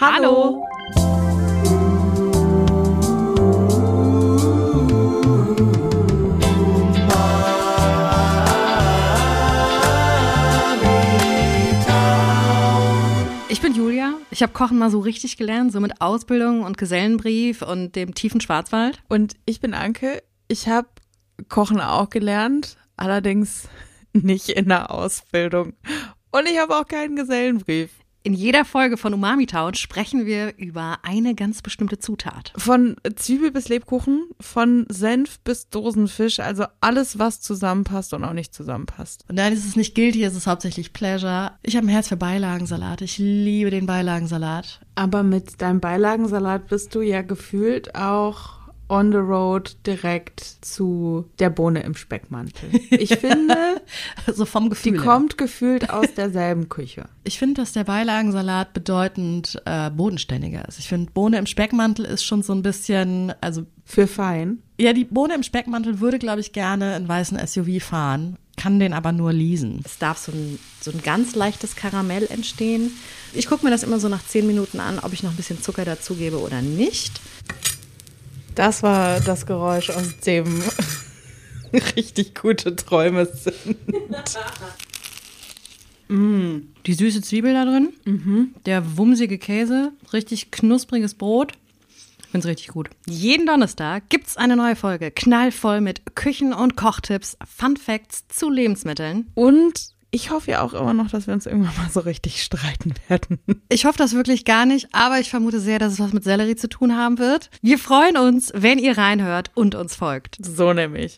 Hallo. Ich bin Julia. Ich habe Kochen mal so richtig gelernt, so mit Ausbildung und Gesellenbrief und dem tiefen Schwarzwald. Und ich bin Anke. Ich habe Kochen auch gelernt, allerdings nicht in der Ausbildung. Und ich habe auch keinen Gesellenbrief. In jeder Folge von Umami Town sprechen wir über eine ganz bestimmte Zutat. Von Zwiebel bis Lebkuchen, von Senf bis Dosenfisch, also alles, was zusammenpasst und auch nicht zusammenpasst. Und nein, es ist nicht guilty, es ist hauptsächlich Pleasure. Ich habe ein Herz für Beilagensalat. Ich liebe den Beilagensalat. Aber mit deinem Beilagensalat bist du ja gefühlt auch on the road direkt zu der Bohne im Speckmantel. Ich finde, so vom Gefühl. Die her. kommt gefühlt aus derselben Küche. Ich finde, dass der Beilagensalat bedeutend äh, bodenständiger ist. Ich finde, Bohne im Speckmantel ist schon so ein bisschen, also für fein. Ja, die Bohne im Speckmantel würde, glaube ich, gerne einen weißen SUV fahren, kann den aber nur leasen. Es darf so ein, so ein ganz leichtes Karamell entstehen. Ich gucke mir das immer so nach zehn Minuten an, ob ich noch ein bisschen Zucker dazugebe oder nicht. Das war das Geräusch, aus dem richtig gute Träume sind. mm, die süße Zwiebel da drin, mhm. der wumsige Käse, richtig knuspriges Brot. Ich finde es richtig gut. Jeden Donnerstag gibt es eine neue Folge, knallvoll mit Küchen- und Kochtipps, Fun Facts zu Lebensmitteln. Und ich hoffe ja auch immer noch, dass wir uns irgendwann mal so richtig streiten werden. Ich hoffe das wirklich gar nicht, aber ich vermute sehr, dass es was mit Sellerie zu tun haben wird. Wir freuen uns, wenn ihr reinhört und uns folgt. So nämlich.